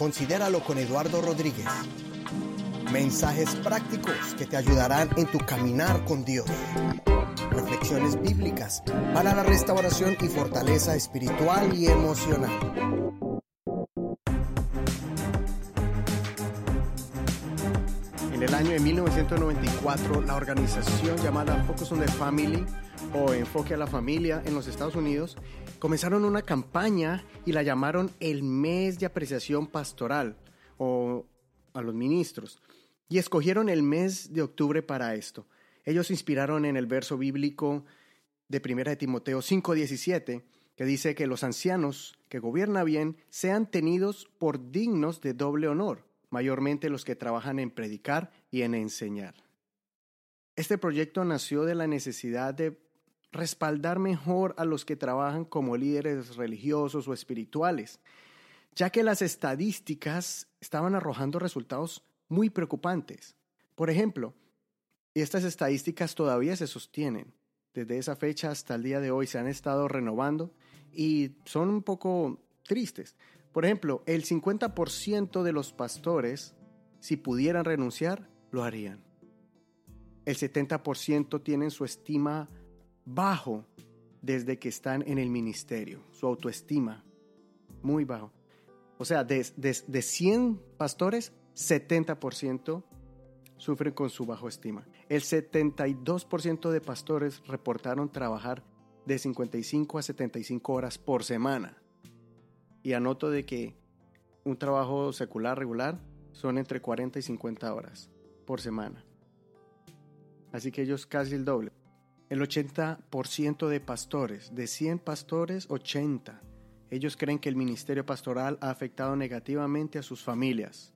Considéralo con Eduardo Rodríguez. Mensajes prácticos que te ayudarán en tu caminar con Dios. Reflexiones bíblicas para la restauración y fortaleza espiritual y emocional. En el año de 1994, la organización llamada Focus on the Family o Enfoque a la Familia en los Estados Unidos comenzaron una campaña y la llamaron el mes de apreciación pastoral o a los ministros. Y escogieron el mes de octubre para esto. Ellos se inspiraron en el verso bíblico de 1 de Timoteo 5:17, que dice que los ancianos que gobiernan bien sean tenidos por dignos de doble honor, mayormente los que trabajan en predicar y en enseñar. Este proyecto nació de la necesidad de respaldar mejor a los que trabajan como líderes religiosos o espirituales, ya que las estadísticas estaban arrojando resultados muy preocupantes. Por ejemplo, estas estadísticas todavía se sostienen. Desde esa fecha hasta el día de hoy se han estado renovando y son un poco tristes. Por ejemplo, el 50% de los pastores, si pudieran renunciar, lo harían. El 70% tienen su estima bajo desde que están en el ministerio, su autoestima muy bajo. O sea, de, de, 100 pastores, 70% sufren con su bajo estima. El 72% de pastores reportaron trabajar de 55 a 75 horas por semana. Y anoto de que un trabajo secular regular son entre 40 y 50 horas por semana. Así que ellos casi el doble. El 80% de pastores, de 100 pastores, 80. Ellos creen que el ministerio pastoral ha afectado negativamente a sus familias.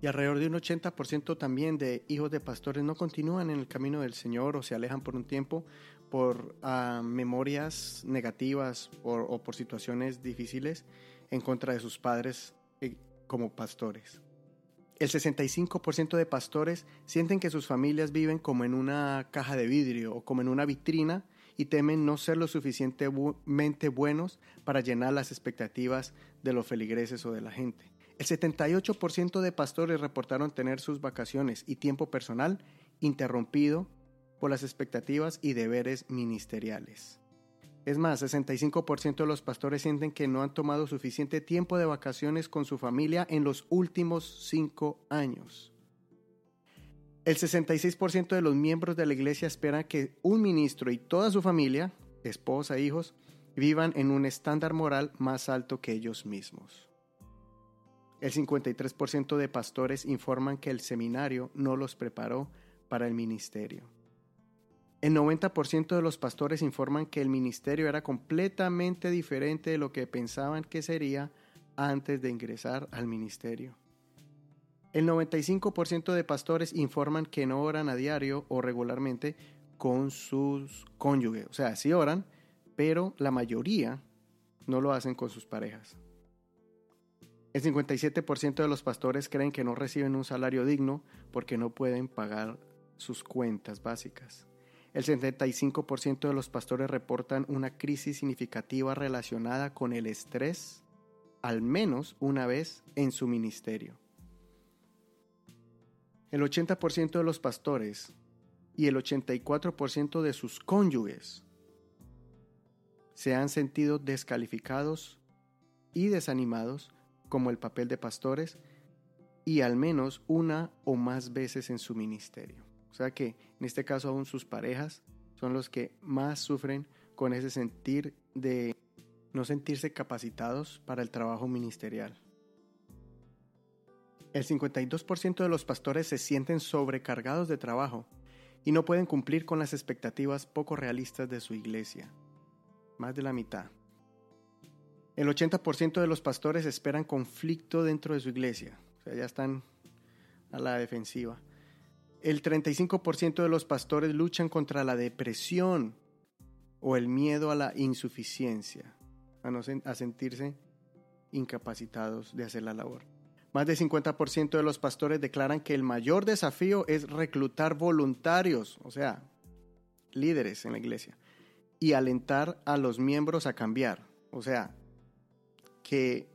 Y alrededor de un 80% también de hijos de pastores no continúan en el camino del Señor o se alejan por un tiempo por ah, memorias negativas o por situaciones difíciles en contra de sus padres eh, como pastores. El 65% de pastores sienten que sus familias viven como en una caja de vidrio o como en una vitrina y temen no ser lo suficientemente buenos para llenar las expectativas de los feligreses o de la gente. El 78% de pastores reportaron tener sus vacaciones y tiempo personal interrumpido por las expectativas y deberes ministeriales. Es más, 65% de los pastores sienten que no han tomado suficiente tiempo de vacaciones con su familia en los últimos cinco años. El 66% de los miembros de la iglesia esperan que un ministro y toda su familia, esposa hijos, vivan en un estándar moral más alto que ellos mismos. El 53% de pastores informan que el seminario no los preparó para el ministerio. El 90% de los pastores informan que el ministerio era completamente diferente de lo que pensaban que sería antes de ingresar al ministerio. El 95% de pastores informan que no oran a diario o regularmente con sus cónyuges. O sea, sí oran, pero la mayoría no lo hacen con sus parejas. El 57% de los pastores creen que no reciben un salario digno porque no pueden pagar sus cuentas básicas. El 75% de los pastores reportan una crisis significativa relacionada con el estrés al menos una vez en su ministerio. El 80% de los pastores y el 84% de sus cónyuges se han sentido descalificados y desanimados como el papel de pastores y al menos una o más veces en su ministerio. O sea que en este caso aún sus parejas son los que más sufren con ese sentir de no sentirse capacitados para el trabajo ministerial. El 52% de los pastores se sienten sobrecargados de trabajo y no pueden cumplir con las expectativas poco realistas de su iglesia. Más de la mitad. El 80% de los pastores esperan conflicto dentro de su iglesia. O sea, ya están a la defensiva. El 35% de los pastores luchan contra la depresión o el miedo a la insuficiencia, a, sentirse incapacitados de hacer la labor. Más del 50% de los pastores declaran que el mayor desafío es reclutar voluntarios, o sea, líderes en la iglesia, y alentar a los miembros a cambiar. O sea, que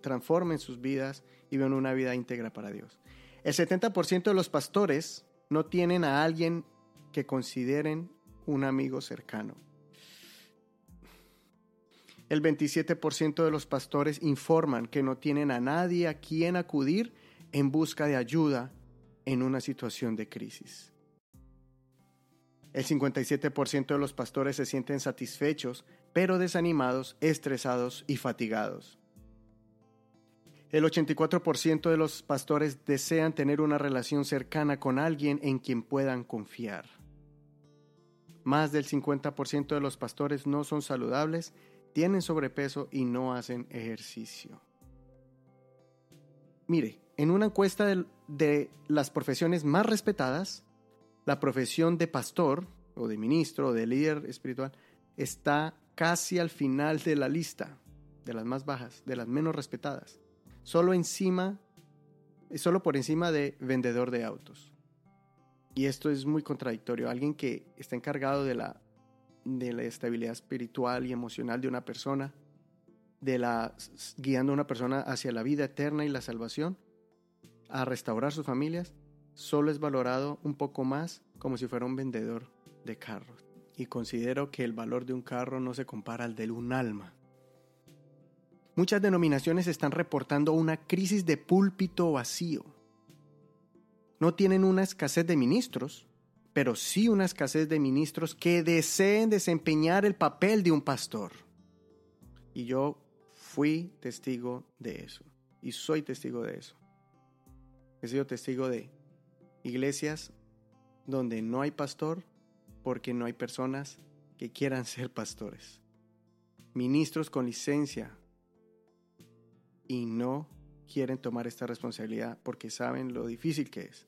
transformen sus vidas y vivan una vida íntegra para Dios. El 70% de los pastores no tienen a alguien que consideren un amigo cercano. El 27% de los pastores informan que no tienen a nadie a quien acudir en busca de ayuda en una situación de crisis. El 57% de los pastores se sienten satisfechos, pero desanimados, estresados y fatigados. El 84% de los pastores desean tener una relación cercana con alguien en quien puedan confiar. Más del 50% de los pastores no son saludables, tienen sobrepeso y no hacen ejercicio. Mire, en una encuesta de, las profesiones más respetadas, la profesión de pastor o de ministro o de líder espiritual está casi al final de la lista, de las más bajas, de las menos respetadas solo encima, solo por encima de vendedor de autos. Y esto es muy contradictorio. Alguien que está encargado de la, de la estabilidad espiritual y emocional de una persona, de la, guiando a una persona hacia la vida eterna y la salvación, a restaurar sus familias, solo es valorado un poco más como si fuera un vendedor de carros. Y considero que el valor de un carro no se compara al de un alma. Muchas denominaciones están reportando una crisis de púlpito vacío. No tienen una escasez de ministros, pero sí una escasez de ministros que deseen desempeñar el papel de un pastor. Y yo fui testigo de eso. Y soy testigo de eso. He sido testigo de iglesias donde no hay pastor porque no hay personas que quieran ser pastores. Ministros con licencia y no quieren tomar esta responsabilidad porque saben lo difícil que es.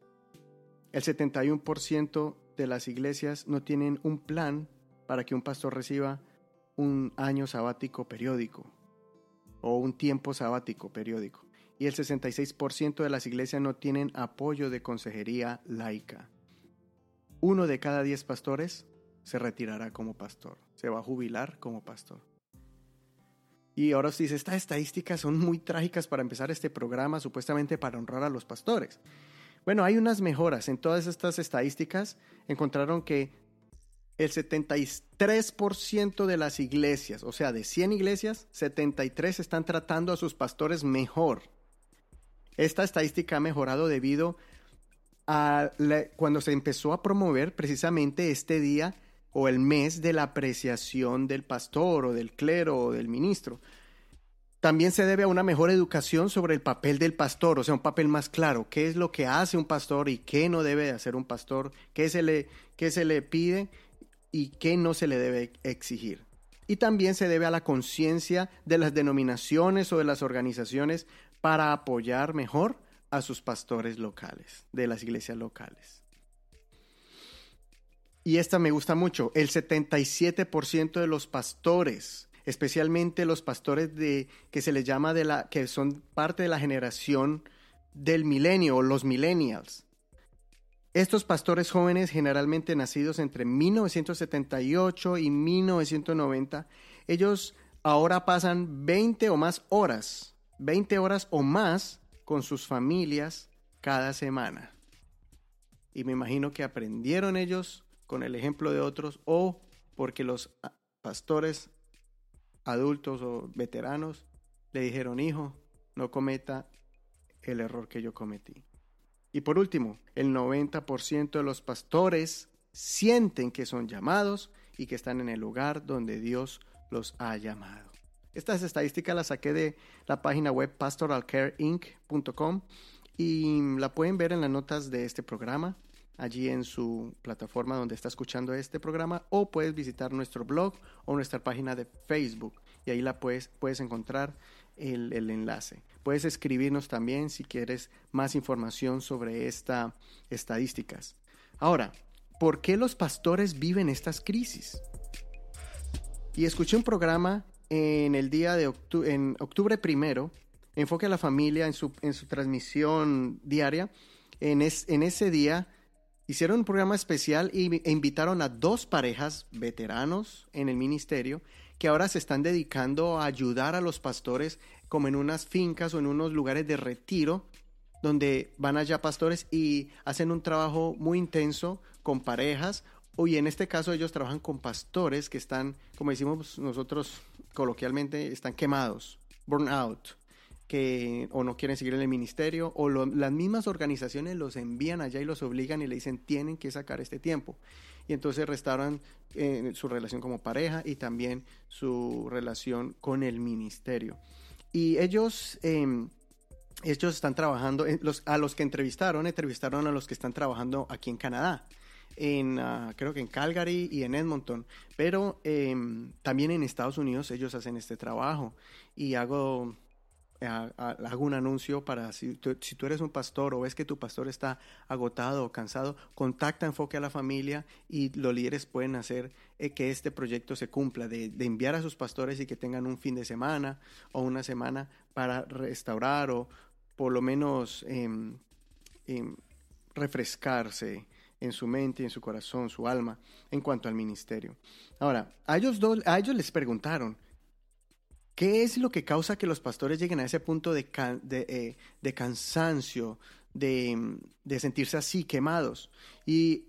El 71% de las iglesias no tienen un plan para que un pastor reciba un año sabático periódico o un tiempo sabático periódico. Y el 66% de las iglesias no tienen apoyo de consejería laica. Uno de cada diez pastores se retirará como pastor, se va a jubilar como pastor. Y ahora usted dice, estas estadísticas son muy trágicas para empezar este programa, supuestamente para honrar a los pastores. Bueno, hay unas mejoras. En todas estas estadísticas encontraron que el 73% de las iglesias, o sea, de 100 iglesias, 73 están tratando a sus pastores mejor. Esta estadística ha mejorado debido a cuando se empezó a promover precisamente este día o el mes de la apreciación del pastor o del clero o del ministro. También se debe a una mejor educación sobre el papel del pastor, o sea, un papel más claro, qué es lo que hace un pastor y qué no debe hacer un pastor, qué se le, qué se le pide y qué no se le debe exigir. Y también se debe a la conciencia de las denominaciones o de las organizaciones para apoyar mejor a sus pastores locales, de las iglesias locales y esta me gusta mucho, el 77% de los pastores, especialmente los pastores de que se les llama de la que son parte de la generación del milenio o los millennials. Estos pastores jóvenes, generalmente nacidos entre 1978 y 1990, ellos ahora pasan 20 o más horas, 20 horas o más con sus familias cada semana. Y me imagino que aprendieron ellos con el ejemplo de otros o porque los ah, pastores adultos o veteranos le dijeron, hijo, no cometa el error que yo cometí. Y por último, el 90% de los pastores sienten que son llamados y que están en el lugar donde Dios los ha llamado. Estas estadísticas las saqué de la página web pastoralcareinc.com y la pueden ver en las notas de este programa allí en su plataforma donde está escuchando este programa o puedes visitar nuestro blog o nuestra página de Facebook y ahí la puedes, puedes encontrar el, enlace. Puedes escribirnos también si quieres más información sobre estas estadísticas. Ahora, ¿por qué los pastores viven estas crisis? Y escuché un programa en el día de octubre, en octubre primero, Enfoque a la Familia en su, en su transmisión diaria. En ese día hicieron un programa especial e invitaron a dos parejas veteranos en el ministerio que ahora se están dedicando a ayudar a los pastores como en unas fincas o en unos lugares de retiro donde van allá pastores y hacen un trabajo muy intenso con parejas. Y en este caso ellos trabajan con pastores que están, como decimos nosotros coloquialmente, están quemados, burn out, que o no quieren seguir en el ministerio o las mismas organizaciones los envían allá y los obligan y le dicen tienen que sacar este tiempo. Y entonces restauran eh, su relación como pareja y también su relación con el ministerio. Y ellos... Em, ellos están trabajando, eh, a los que entrevistaron, entrevistaron a los que están trabajando aquí en Canadá en ah, creo que en Calgary y en Edmonton, pero em, también en Estados Unidos ellos hacen este trabajo y hago hago un anuncio para si tú, eres un pastor o ves que tu pastor está agotado o cansado, contacta Enfoque a la Familia y los líderes pueden hacer eh, que este proyecto se cumpla, de, de, enviar a sus pastores y que tengan un fin de semana o una semana para restaurar o por lo menos em, em, refrescarse en su mente, en su corazón, su alma, en cuanto al ministerio. Ahora, a ellos, dos, a ellos les preguntaron, ¿qué es lo que causa que los pastores lleguen a ese punto de, eh, de, cansancio, de, de sentirse así quemados? Y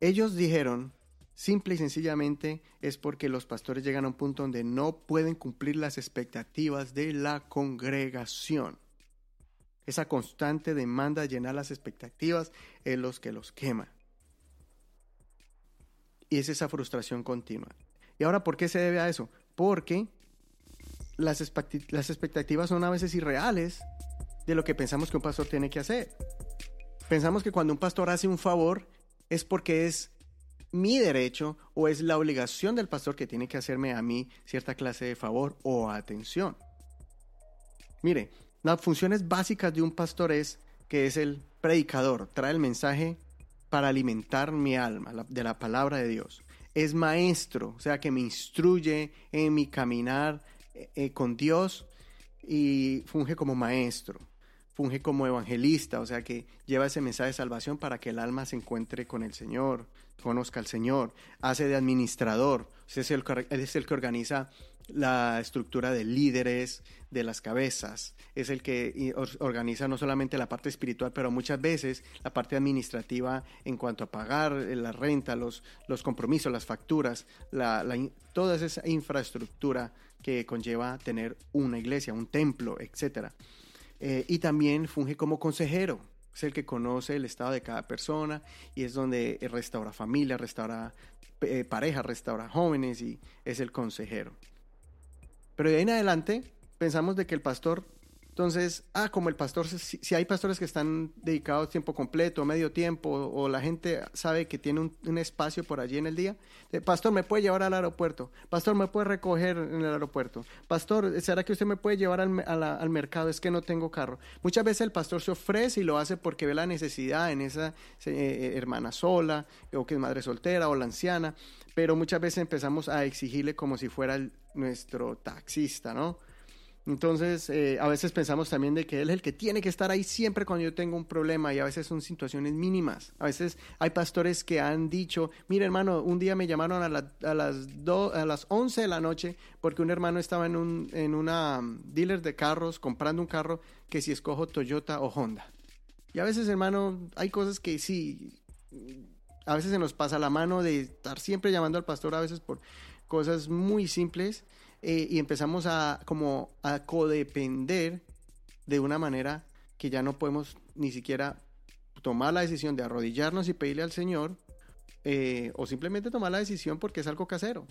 ellos dijeron, simple y sencillamente, es porque los pastores llegan a un punto donde no pueden cumplir las expectativas de la congregación. Esa constante demanda de llenar las expectativas es los que los quema. Y es esa frustración continua. ¿Y ahora por qué se debe a eso? Porque las, las expectativas son a veces irreales de lo que pensamos que un pastor tiene que hacer. Pensamos que cuando un pastor hace un favor es porque es mi derecho o es la obligación del pastor que tiene que hacerme a mí cierta clase de favor o atención. Mire, las funciones básicas de un pastor es que es el predicador, trae el mensaje para alimentar mi alma de la palabra de Dios. Es maestro, o sea que me instruye en mi caminar eh, eh, con Dios y funge como maestro funge como evangelista, o sea que lleva ese mensaje de salvación para que el alma se encuentre con el Señor, conozca al Señor, hace de administrador, es el, que organiza la estructura de líderes, de las cabezas, es el que organiza no solamente la parte espiritual, pero muchas veces la parte administrativa en cuanto a pagar la renta, los, los compromisos, las facturas, la, toda esa infraestructura que conlleva tener una iglesia, un templo, etcétera. Eh, y también funge como consejero. Es el que conoce el estado de cada persona y es donde restaura familia, restaura eh, pareja, restaura jóvenes y es el consejero. Pero de ahí en adelante pensamos de que el pastor entonces, ah, como el pastor, si, hay pastores que están dedicados tiempo completo, medio tiempo, o, la gente sabe que tiene un, espacio por allí en el día, pastor, ¿me puede llevar al aeropuerto? Pastor, ¿me puede recoger en el aeropuerto? Pastor, ¿será que usted me puede llevar al, mercado? Es que no tengo carro. Muchas veces el pastor se ofrece y lo hace porque ve la necesidad en esa eh, eh, hermana sola, o que es madre soltera, o la anciana, pero muchas veces empezamos a exigirle como si fuera nuestro taxista, ¿no? Entonces, eh, a veces pensamos también de que Él es el que tiene que estar ahí siempre cuando yo tengo un problema y a veces son situaciones mínimas. A veces hay pastores que han dicho, mire hermano, un día me llamaron a, a las, a las 11 de la noche porque un hermano estaba en, un, en una um, dealer de carros comprando un carro que si escojo Toyota o Honda. Y a veces, hermano, hay cosas que sí, a veces se nos pasa la mano de estar siempre llamando al pastor a veces por cosas muy simples eh, y empezamos a como a codepender de una manera que ya no podemos ni siquiera tomar la decisión de arrodillarnos y pedirle al Señor eh, o simplemente tomar la decisión porque es algo casero.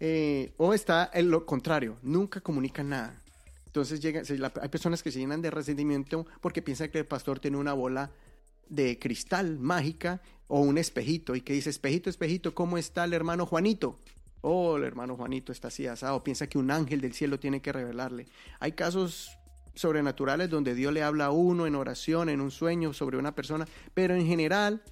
Eh, o está en lo contrario, nunca comunican nada. Entonces llega, hay personas que se llenan de resentimiento porque piensan que el pastor tiene una bola de cristal mágica o un espejito y que dice, espejito, espejito, ¿cómo está el hermano Juanito? Oh, el hermano Juanito está así asado, piensa que un ángel del cielo tiene que revelarle. Hay casos sobrenaturales donde Dios le habla a uno en oración, en un sueño sobre una persona, pero en general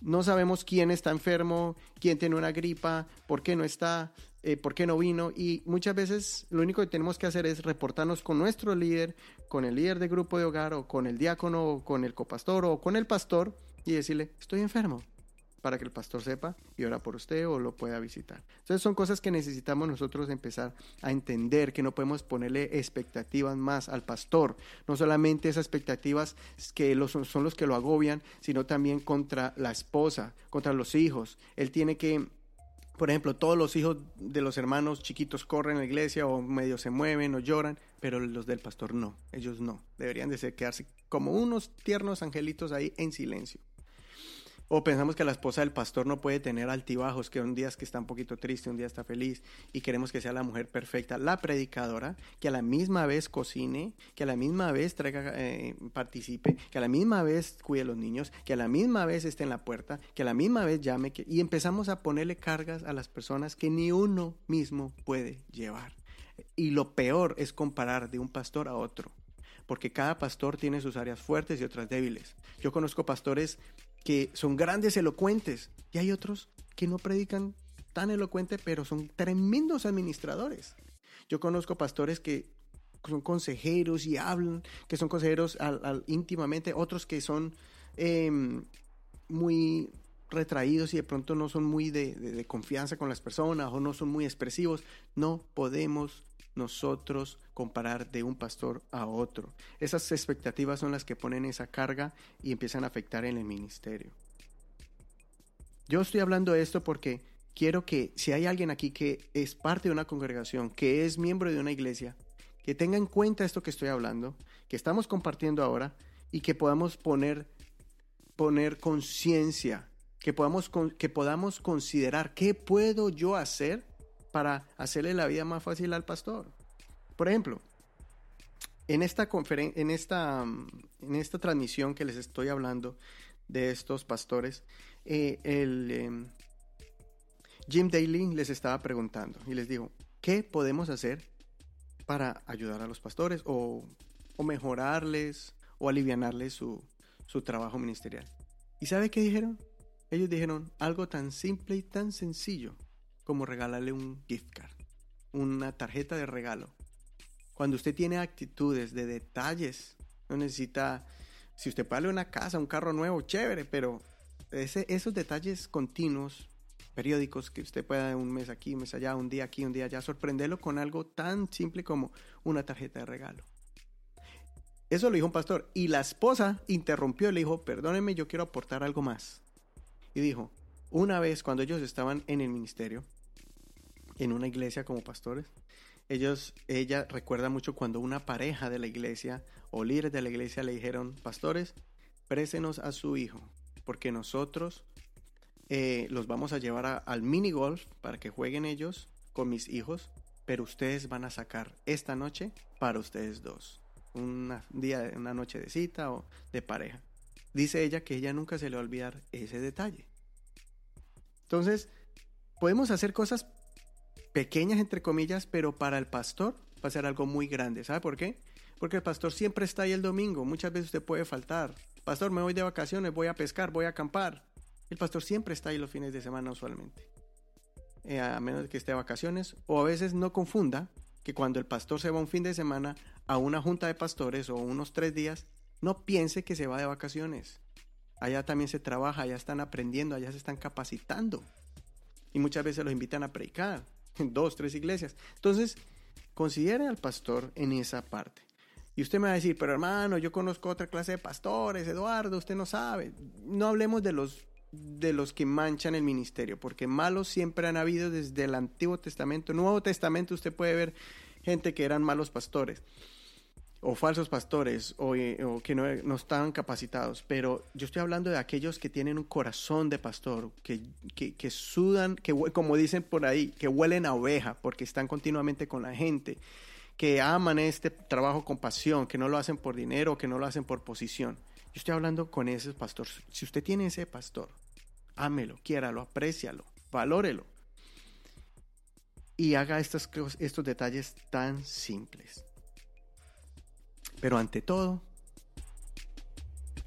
no sabemos quién está enfermo, quién tiene una gripa, por qué no está, eh, por qué no vino y muchas veces lo único que tenemos que hacer es reportarnos con nuestro líder, con el líder de grupo de hogar o con el diácono o con el copastor o con el pastor y decirle, estoy enfermo, para que el pastor sepa y ora por usted o lo pueda visitar. Entonces son cosas que necesitamos nosotros empezar a entender, que no podemos ponerle expectativas más al pastor, no solamente esas expectativas que son, son los que lo agobian, sino también contra la esposa, contra los hijos. Él tiene que por ejemplo, todos los hijos de los hermanos chiquitos corren a la iglesia o medio se mueven o lloran, pero los del pastor no, ellos no. Deberían de quedarse como unos tiernos angelitos ahí en silencio. O pensamos que la esposa del pastor no puede tener altibajos, que un día es que está un poquito triste, un día está feliz, y queremos que sea la mujer perfecta, la predicadora, que a la misma vez cocine, que a la misma vez traiga, eh, participe, que a la misma vez cuide a los niños, que a la misma vez esté en la puerta, que a la misma vez llame, y empezamos a ponerle cargas a las personas que ni uno mismo puede llevar. Y lo peor es comparar de un pastor a otro porque cada pastor tiene sus áreas fuertes y otras débiles. Yo conozco pastores que son grandes elocuentes y hay otros que no predican tan elocuente, pero son tremendos administradores. Yo conozco pastores que son consejeros y hablan, que son consejeros al, íntimamente, otros que son em, muy retraídos y de pronto no son muy de confianza con las personas o no son muy expresivos. No podemos nosotros comparar de un pastor a otro. Esas expectativas son las que ponen esa carga y empiezan a afectar en el ministerio. Yo estoy hablando de esto porque quiero que si hay alguien aquí que es parte de una congregación, que es miembro de una iglesia, que tenga en cuenta esto que estoy hablando, que estamos compartiendo ahora y que podamos poner, poner conciencia, que podamos, que podamos considerar qué puedo yo hacer para hacerle la vida más fácil al pastor. Por ejemplo, en esta, en esta, en esta transmisión que les estoy hablando de estos pastores, eh, el em, Jim Daly les estaba preguntando y les dijo, ¿qué podemos hacer para ayudar a los pastores o, o mejorarles o aliviarles su, su trabajo ministerial? ¿Y sabe qué dijeron? Ellos dijeron algo tan simple y tan sencillo como regalarle un gift card, una tarjeta de regalo. Cuando usted tiene actitudes de detalles, no necesita, si usted paga una casa, un carro nuevo, chévere, pero ese, esos detalles continuos, periódicos, que usted pueda un mes aquí, un mes allá, un día aquí, un día allá, sorprenderlo con algo tan simple como una tarjeta de regalo. Eso lo dijo un pastor. Y la esposa interrumpió y le dijo, perdóneme, yo quiero aportar algo más. Y dijo, una vez cuando ellos estaban en el ministerio, en una iglesia como pastores, ellos, ella recuerda mucho cuando una pareja de la iglesia o líderes de la iglesia le dijeron, pastores, présenos a su hijo, porque nosotros eh, los vamos a llevar al mini golf para que jueguen ellos con mis hijos, pero ustedes van a sacar esta noche para ustedes dos. un día, una noche de cita o de pareja. Dice ella que ella nunca se le va a olvidar ese detalle. Entonces, podemos hacer cosas pequeñas, entre comillas, pero para el pastor va a ser algo muy grande. ¿Sabe por qué? Porque el pastor siempre está ahí el domingo. Muchas veces usted puede faltar. Pastor, me voy de vacaciones, voy a pescar, voy a acampar. El pastor siempre está ahí los fines de semana usualmente. Eh, a menos que esté de vacaciones. O a veces no confunda que cuando el pastor se va un fin de semana a una junta de pastores o unos tres días, no piense que se va de vacaciones. Allá también se trabaja, allá están aprendiendo, allá se están capacitando. Y muchas veces los invitan a predicar en dos, tres iglesias. Entonces, considere al pastor en esa parte. Y usted me va a decir, pero hermano, yo conozco otra clase de pastores, Eduardo, usted no sabe. No hablemos de los de los que manchan el ministerio, porque malos siempre han habido desde el Antiguo Testamento. Nuevo Testamento usted puede ver gente que eran malos pastores o falsos pastores o, eh, que no, no, estaban capacitados, pero yo estoy hablando de aquellos que tienen un corazón de pastor, que, que, sudan, que como dicen por ahí, que huelen a oveja porque están continuamente con la gente, que aman este trabajo con pasión, que no lo hacen por dinero, que no lo hacen por posición. Yo estoy hablando con ese pastor. Si usted tiene ese pastor, ámelo, quiéralo, aprécialo, valórelo. Y haga estos, estos detalles tan simples. Pero ante todo,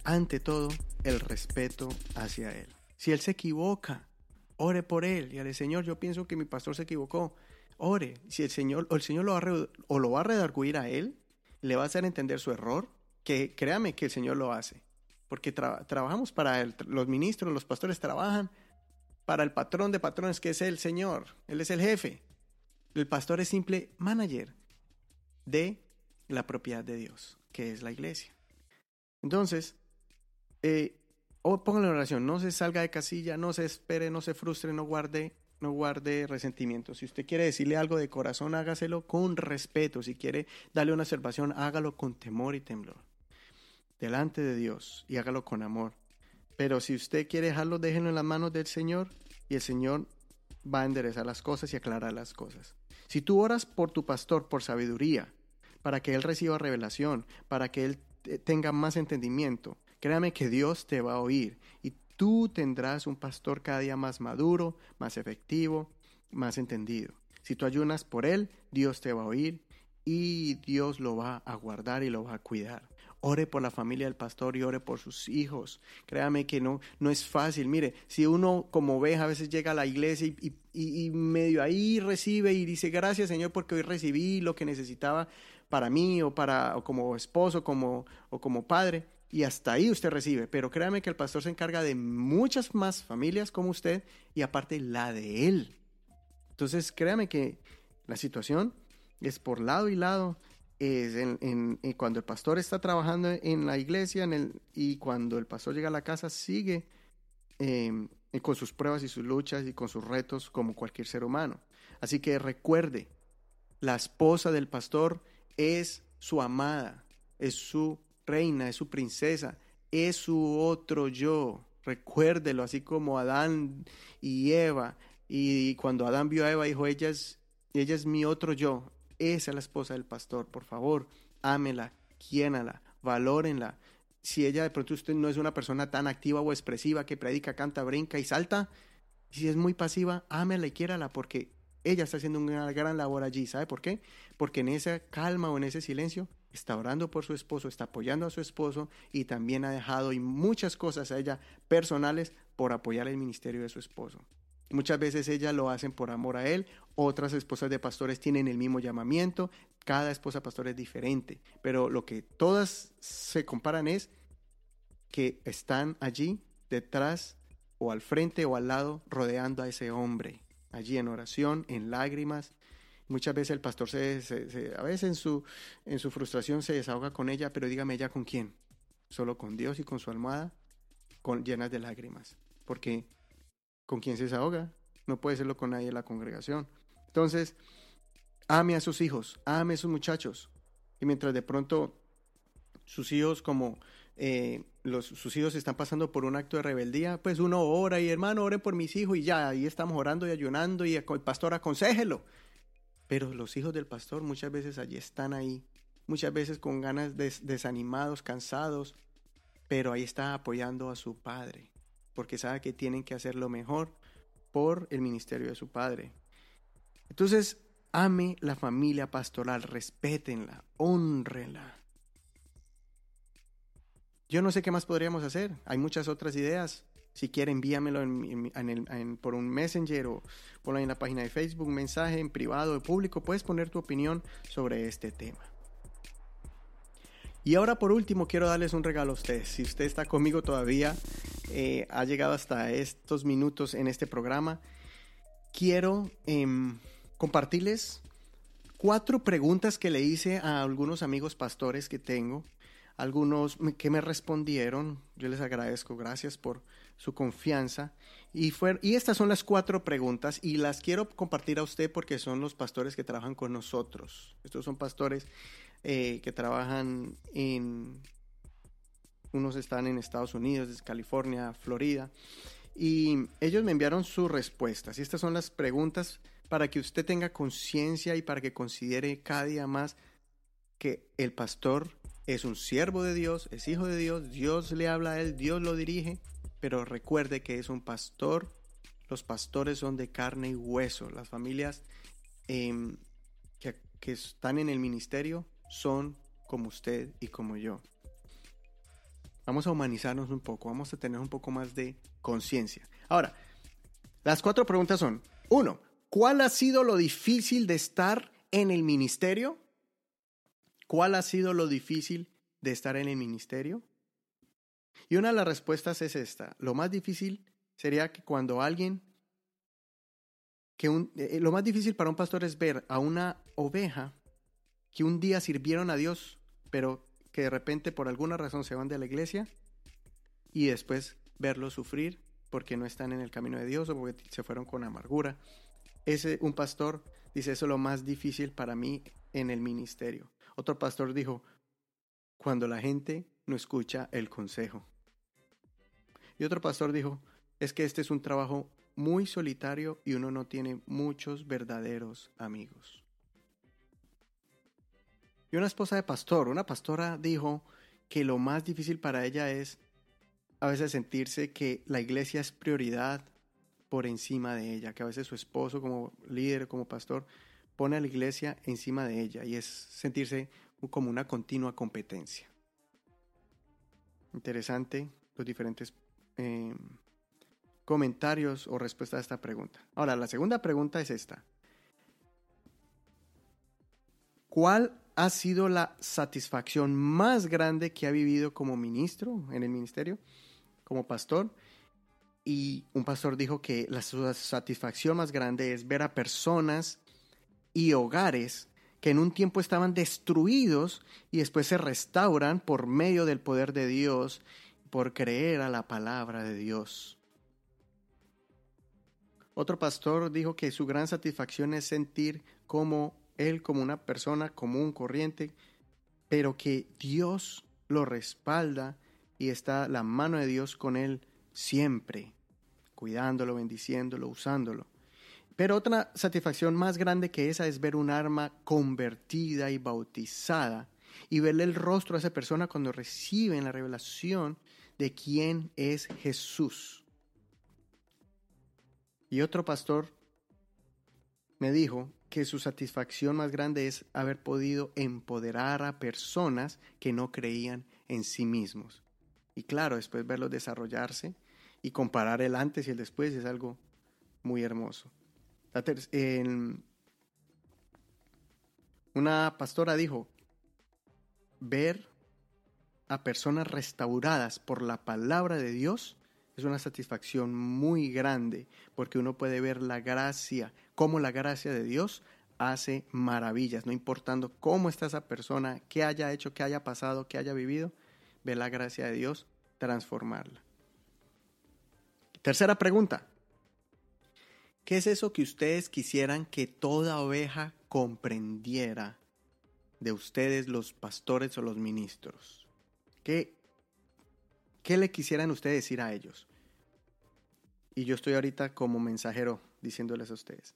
ante todo, el respeto hacia Él. Si Él se equivoca, ore por Él. Y al Señor, yo pienso que mi pastor se equivocó. Ore. Si el Señor, o el Señor lo va o lo va a redarguir a Él, le va a hacer entender su error, que créame que el Señor lo hace. porque trabajamos para los ministros, los pastores trabajan para el patrón de patrones que es el Señor, Él es el jefe. El pastor es simple manager de la propiedad de Dios, que es la iglesia. Entonces, eh, o póngale en oración, no se salga de casilla, no se espere, no se frustre, no guarde, no guarde resentimiento. Si usted quiere decirle algo de corazón, hágaselo con respeto. Si quiere darle una observación, hágalo con temor y temblor. Delante de Dios y hágalo con amor. Pero si usted quiere dejarlo, déjenlo en las manos del Señor y el Señor va a enderezar las cosas y aclarar las cosas. Si tú oras por tu pastor por sabiduría, para que él reciba revelación, para que él tenga más entendimiento, Créame que Dios te va a oír y tú tendrás un pastor cada día más maduro, más efectivo, más entendido. Si tú ayunas por él, Dios te va a oír y Dios lo va a guardar y lo va a cuidar. Ore por la familia del pastor y ore por sus hijos. Créame que no, no es fácil. Mire, si uno como oveja a veces llega a la iglesia y, y, medio ahí recibe y dice gracias Señor porque hoy recibí lo que necesitaba para mí o para o como esposo como, o como padre y hasta ahí usted recibe. Pero créame que el pastor se encarga de muchas más familias como usted y aparte la de él. Entonces créame que la situación es por lado y lado. Es en, cuando el pastor está trabajando en la iglesia en el, y cuando el pastor llega a la casa sigue em, con sus pruebas y sus luchas y con sus retos como cualquier ser humano. Así que recuerde, la esposa del pastor es su amada, es su reina, es su princesa, es su otro yo. Recuérdelo, así como Adán y Eva. Y cuando Adán vio a Eva, dijo, ella es, ella es mi otro yo. Esa es la esposa del pastor. Por favor, ámela, quiénala, valórenla. Si ella de pronto usted no es una persona tan activa o expresiva que predica, canta, brinca y salta, si es muy pasiva, ámela y quiérala porque ella está haciendo una gran labor allí. ¿Sabe por qué? Porque en esa calma o en ese silencio está orando por su esposo, está apoyando a su esposo y también ha dejado y muchas cosas a ella personales por apoyar el ministerio de su esposo. Muchas veces ella lo hacen por amor a él, otras esposas de pastores tienen el mismo llamamiento, cada esposa pastor es diferente, pero lo que todas se comparan es que están allí detrás o al frente o al lado rodeando a ese hombre, allí en oración, en lágrimas, Muchas veces el pastor se, a veces en su, en su frustración se desahoga con ella, pero dígame ella con quién. Solo con Dios y con su almohada, con, llenas de lágrimas. Porque con quién se desahoga, no puede serlo con nadie en la congregación. Entonces, ame a sus hijos, ame a sus muchachos. Y mientras de pronto sus hijos como eh, los, sus hijos están pasando por un acto de rebeldía, pues uno ora y hermano, ore por mis hijos y ya, ahí estamos orando y ayunando y el pastor aconsejelo. Pero los hijos del pastor muchas veces allí están ahí, muchas veces con ganas desanimados, cansados, pero ahí está apoyando a su padre, porque sabe que tienen que hacer lo mejor por el ministerio de su padre. Entonces, ame la familia pastoral, respétenla, honrenla. Yo no sé qué más podríamos hacer, hay muchas otras ideas, si quiere, envíamelo por un messenger o ponlo en la página de Facebook, mensaje en privado o público. Puedes poner tu opinión sobre este tema. Y ahora por último quiero darles un regalo a ustedes. Si usted está conmigo todavía, eh, ha llegado hasta estos minutos en este programa, quiero em, compartirles cuatro preguntas que le hice a algunos amigos pastores que tengo algunos que me respondieron. Yo les agradezco, gracias por su confianza. Y, fue, y estas son las cuatro preguntas y las quiero compartir a usted porque son los pastores que trabajan con nosotros. Estos son pastores eh, que trabajan en... Unos están en Estados Unidos, California, Florida. Y ellos me enviaron sus respuestas. Y estas son las preguntas para que usted tenga conciencia y para que considere cada día más que el pastor es un siervo de Dios, es hijo de Dios, Dios le habla a él, Dios lo dirige, pero recuerde que es un pastor. Los pastores son de carne y hueso. Las familias em, que, que están en el ministerio son como usted y como yo. Vamos a humanizarnos un poco, vamos a tener un poco más de conciencia. Ahora, las cuatro preguntas son, uno, ¿cuál ha sido lo difícil de estar en el ministerio? ¿Cuál ha sido lo difícil de estar en el ministerio? Y una de las respuestas es esta. Lo más difícil sería que cuando alguien, que un, eh, lo más difícil para un pastor es ver a una oveja que un día sirvieron a Dios, pero que de repente por alguna razón se van de la iglesia y después verlos sufrir porque no están en el camino de Dios o porque se fueron con amargura. Ese, un pastor dice, eso es lo más difícil para mí en el ministerio. Otro pastor dijo, cuando la gente no escucha el consejo. Y otro pastor dijo, es que este es un trabajo muy solitario y uno no tiene muchos verdaderos amigos. Y una esposa de pastor, una pastora dijo que lo más difícil para ella es a veces sentirse que la iglesia es prioridad por encima de ella, que a veces su esposo como líder, como pastor, pone a la iglesia encima de ella y es sentirse como una continua competencia. Interesante los diferentes eh, comentarios o respuestas a esta pregunta. Ahora, la segunda pregunta es esta. ¿Cuál ha sido la satisfacción más grande que ha vivido como ministro en el ministerio, como pastor? Y un pastor dijo que la satisfacción más grande es ver a personas y hogares que en un tiempo estaban destruidos y después se restauran por medio del poder de Dios, por creer a la palabra de Dios. Otro pastor dijo que su gran satisfacción es sentir como él, como una persona común, corriente, pero que Dios lo respalda y está la mano de Dios con él siempre, cuidándolo, bendiciéndolo, usándolo. Pero otra satisfacción más grande que esa es ver un arma convertida y bautizada y verle el rostro a esa persona cuando reciben la revelación de quién es Jesús. Y otro pastor me dijo que su satisfacción más grande es haber podido empoderar a personas que no creían en sí mismos. Y claro, después verlos desarrollarse y comparar el antes y el después es algo muy hermoso una pastora dijo, ver a personas restauradas por la palabra de Dios es una satisfacción muy grande porque uno puede ver la gracia, cómo la gracia de Dios hace maravillas, no importando cómo está esa persona, qué haya hecho, qué haya pasado, qué haya vivido, ve la gracia de Dios transformarla. Tercera pregunta, ¿Qué es eso que ustedes quisieran que toda oveja comprendiera de ustedes los pastores o los ministros? ¿Qué, qué le quisieran ustedes decir a ellos? Y yo estoy ahorita como mensajero diciéndoles a ustedes.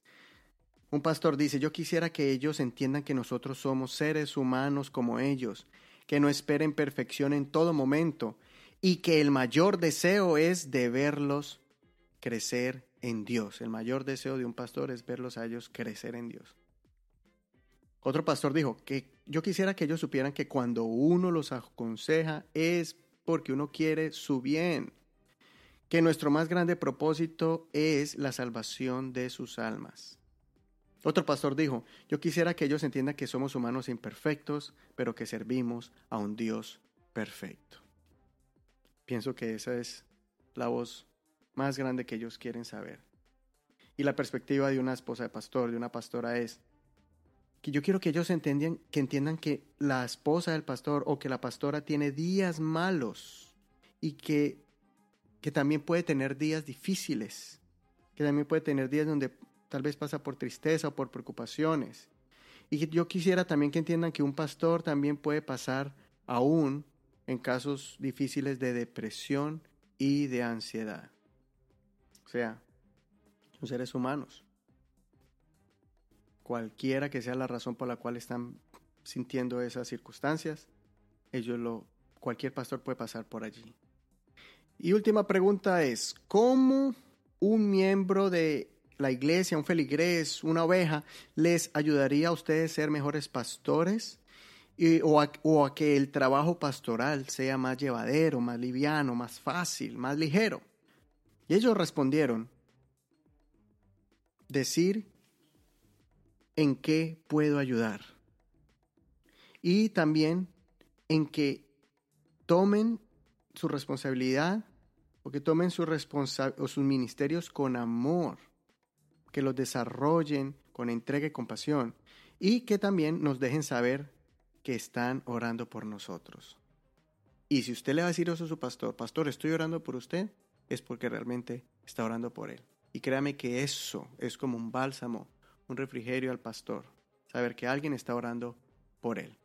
Un pastor dice, yo quisiera que ellos entiendan que nosotros somos seres humanos como ellos, que no esperen perfección en todo momento y que el mayor deseo es de verlos crecer en Dios. El mayor deseo de un pastor es verlos a ellos crecer en Dios. Otro pastor dijo que yo quisiera que ellos supieran que cuando uno los aconseja es porque uno quiere su bien, que nuestro más grande propósito es la salvación de sus almas. Otro pastor dijo, yo quisiera que ellos entiendan que somos humanos imperfectos, pero que servimos a un Dios perfecto. Pienso que esa es la voz más grande que ellos quieren saber. Y la perspectiva de una esposa de pastor, de una pastora es que yo quiero que ellos entiendan, que entiendan que la esposa del pastor o que la pastora tiene días malos y que, que también puede tener días difíciles, que también puede tener días donde tal vez pasa por tristeza o por preocupaciones. Y yo quisiera también que entiendan que un pastor también puede pasar aún en casos difíciles de depresión y de ansiedad. O sea, son seres humanos. Cualquiera que sea la razón por la cual están sintiendo esas circunstancias, ellos lo, cualquier pastor puede pasar por allí. Y última pregunta es, ¿cómo un miembro de la iglesia, un feligrés, una oveja, les ayudaría a ustedes a ser mejores pastores? o, a, que el trabajo pastoral sea más llevadero, más liviano, más fácil, más ligero. Y ellos respondieron, decir en qué puedo ayudar. Y también en que tomen su responsabilidad o que tomen su o sus ministerios con amor, que los desarrollen con entrega y compasión y que también nos dejen saber que están orando por nosotros. Y si usted le va a decir eso a su pastor, pastor, estoy orando por usted, es porque realmente está orando por él. Y créame que eso es como un bálsamo, un refrigerio al pastor, saber que alguien está orando por él.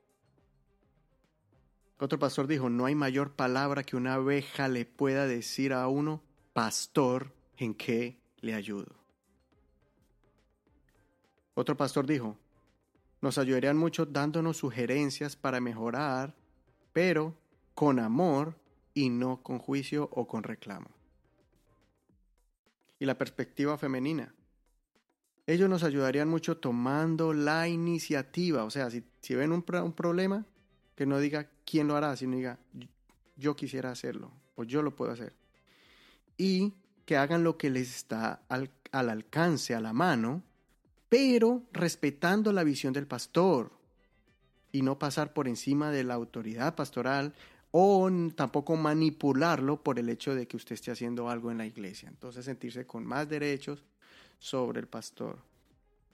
Otro pastor dijo, no hay mayor palabra que una abeja le pueda decir a uno, pastor, ¿en qué le ayudo? Otro pastor dijo, nos ayudarían mucho dándonos sugerencias para mejorar, pero con amor y no con juicio o con reclamo. Y la perspectiva femenina. Ellos nos ayudarían mucho tomando la iniciativa. O sea, si, ven un, problema, que no diga quién lo hará, sino diga yo quisiera hacerlo o yo lo puedo hacer. Y que hagan lo que les está al, al alcance, a la mano, pero respetando la visión del pastor y no pasar por encima de la autoridad pastoral o tampoco manipularlo por el hecho de que usted esté haciendo algo en la iglesia. Entonces sentirse con más derechos sobre el pastor.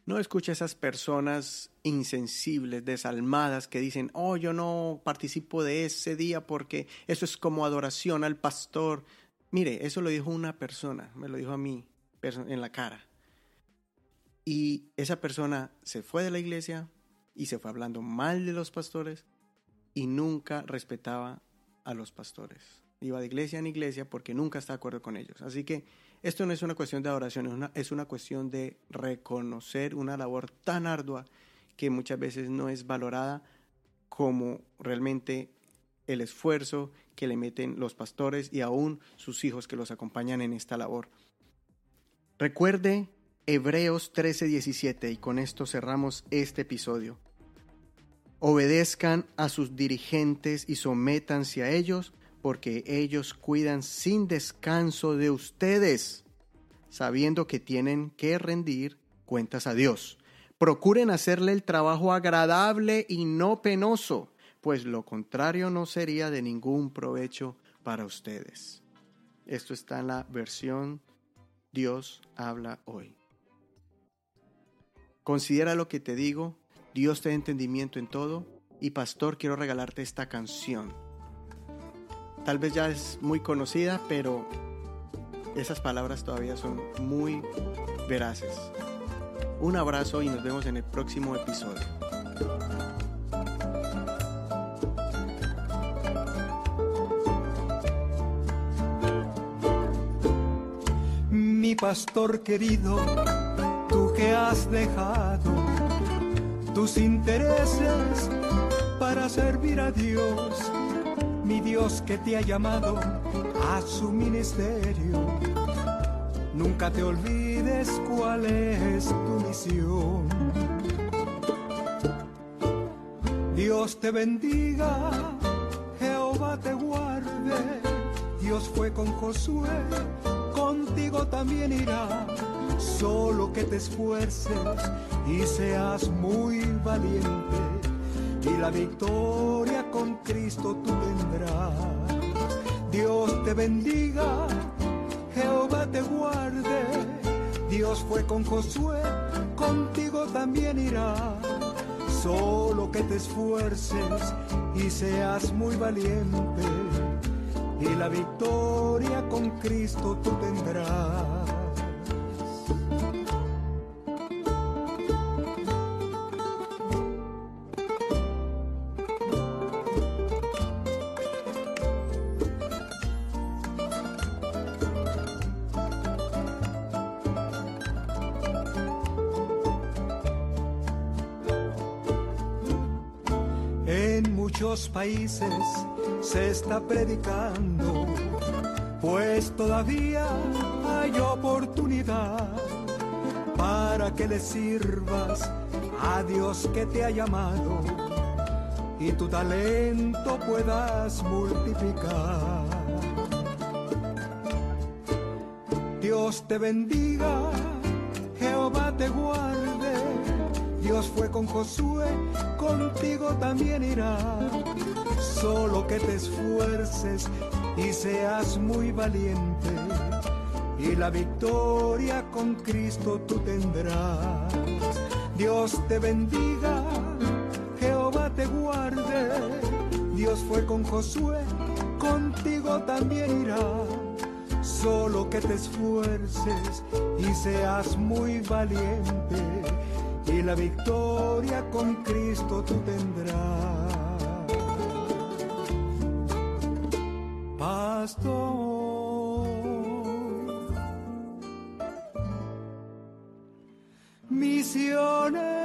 No escuche a esas personas insensibles, desalmadas, que dicen, oh, yo no participo de ese día porque eso es como adoración al pastor. Mire, eso lo dijo una persona, me lo dijo a mí en la cara. Y esa persona se fue de la iglesia y se fue hablando mal de los pastores y nunca respetaba a los pastores. Iba de iglesia en iglesia porque nunca está de acuerdo con ellos. Así que esto no es una cuestión de adoración, es una, es una cuestión de reconocer una labor tan ardua que muchas veces no es valorada como realmente el esfuerzo que le meten los pastores y aún sus hijos que los acompañan en esta labor. Recuerde Hebreos 13:17 y con esto cerramos este episodio. Obedezcan a sus dirigentes y sométanse a ellos, porque ellos cuidan sin descanso de ustedes, sabiendo que tienen que rendir cuentas a Dios. Procuren hacerle el trabajo agradable y no penoso, pues lo contrario no sería de ningún provecho para ustedes. Esto está en la versión Dios habla hoy. Considera lo que te digo Dios te da entendimiento en todo. Y pastor, quiero regalarte esta canción. Tal vez ya es muy conocida, pero esas palabras todavía son muy veraces. Un abrazo y nos vemos en el próximo episodio. Mi pastor querido, tú que has dejado tus intereses para servir a Dios, mi Dios que te ha llamado a su ministerio. Nunca te olvides cuál es tu misión. Dios te bendiga, Jehová te guarde. Dios fue con Josué, contigo también irá solo que te esfuerces y seas muy valiente y la victoria con Cristo tú tendrás. Dios te bendiga, Jehová te guarde, Dios fue con Josué, contigo también irá. Solo que te esfuerces y seas muy valiente y la victoria con Cristo tú tendrás. Países se está predicando, pues todavía hay oportunidad para que le sirvas a Dios que te ha llamado y tu talento puedas multiplicar. Dios te bendiga, Jehová te guarde, Dios fue con Josué contigo también irá. Solo que te esfuerces y seas muy valiente y la victoria con Cristo tú tendrás. Dios te bendiga, Jehová te guarde. Dios fue con Josué, contigo también irá. Solo que te esfuerces y seas muy valiente y la victoria con Cristo tú tendrás. Pastor, misiones